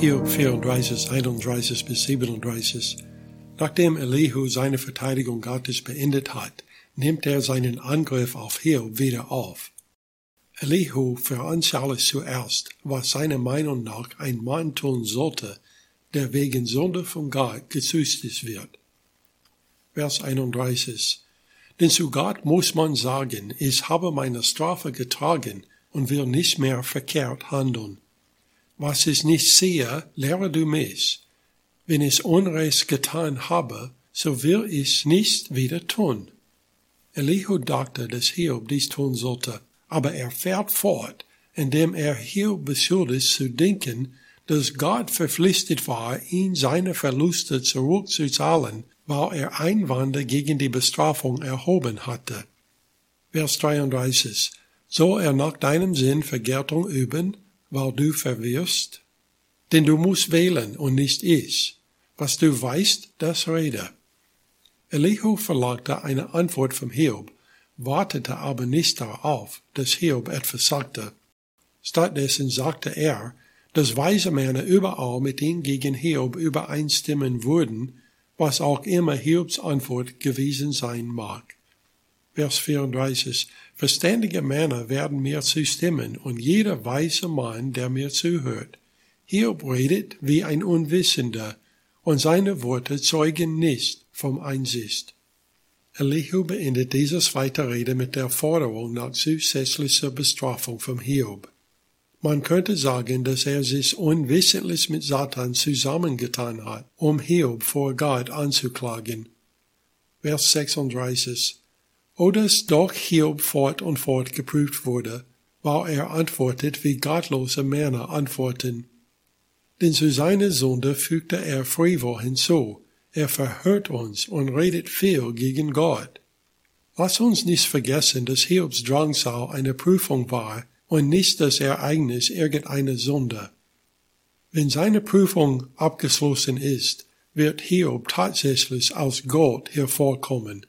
Hiob 34, 31 bis 37. Nachdem Elihu seine Verteidigung Gottes beendet hat, nimmt er seinen Angriff auf Hiob wieder auf. Elihu veranschaulicht zuerst, was seiner Meinung nach ein Mann tun sollte, der wegen Sünde von Gott gezüchtigt wird. Vers 31. Denn zu Gott muss man sagen, ich habe meine Strafe getragen und will nicht mehr verkehrt handeln. Was ich nicht sehe, lehre du mich. Wenn ich Unrecht getan habe, so will ich nicht wieder tun. Elihu dachte, dass Hiob dies tun sollte, aber er fährt fort, indem er Hiob beschuldigt zu denken, dass Gott verpflichtet war, ihn seine Verluste zurückzuzahlen, weil er Einwände gegen die Bestrafung erhoben hatte. Vers 33. Soll er nach deinem Sinn Vergeltung üben, weil du verwirrst? Denn du musst wählen und nicht ich. Was du weißt, das rede. Elihu verlangte eine Antwort vom Hiob, wartete aber nicht darauf, dass Hiob etwas sagte. Stattdessen sagte er, dass weise Männer überall mit ihm gegen Hiob übereinstimmen würden, was auch immer Hiobs Antwort gewesen sein mag. Vers 34. Verständige Männer werden mir zustimmen und jeder weise Mann, der mir zuhört. Hiob redet wie ein Unwissender und seine Worte zeugen nicht vom Einsicht. Elihu beendet diese zweite Rede mit der Forderung nach zusätzlicher Bestrafung vom Hiob. Man könnte sagen, dass er sich unwissentlich mit Satan zusammengetan hat, um Hiob vor Gott anzuklagen. Vers 36. O dass doch Hiob fort und fort geprüft wurde, weil er antwortet, wie gottlose Männer antworten. Denn zu seiner Sünde fügte er Frevel hinzu, er verhört uns und redet viel gegen Gott. Lass uns nicht vergessen, dass Hiobs Drangsal eine Prüfung war, und nicht das Ereignis irgendeiner Sünde. Wenn seine Prüfung abgeschlossen ist, wird Hiob tatsächlich aus Gott hervorkommen.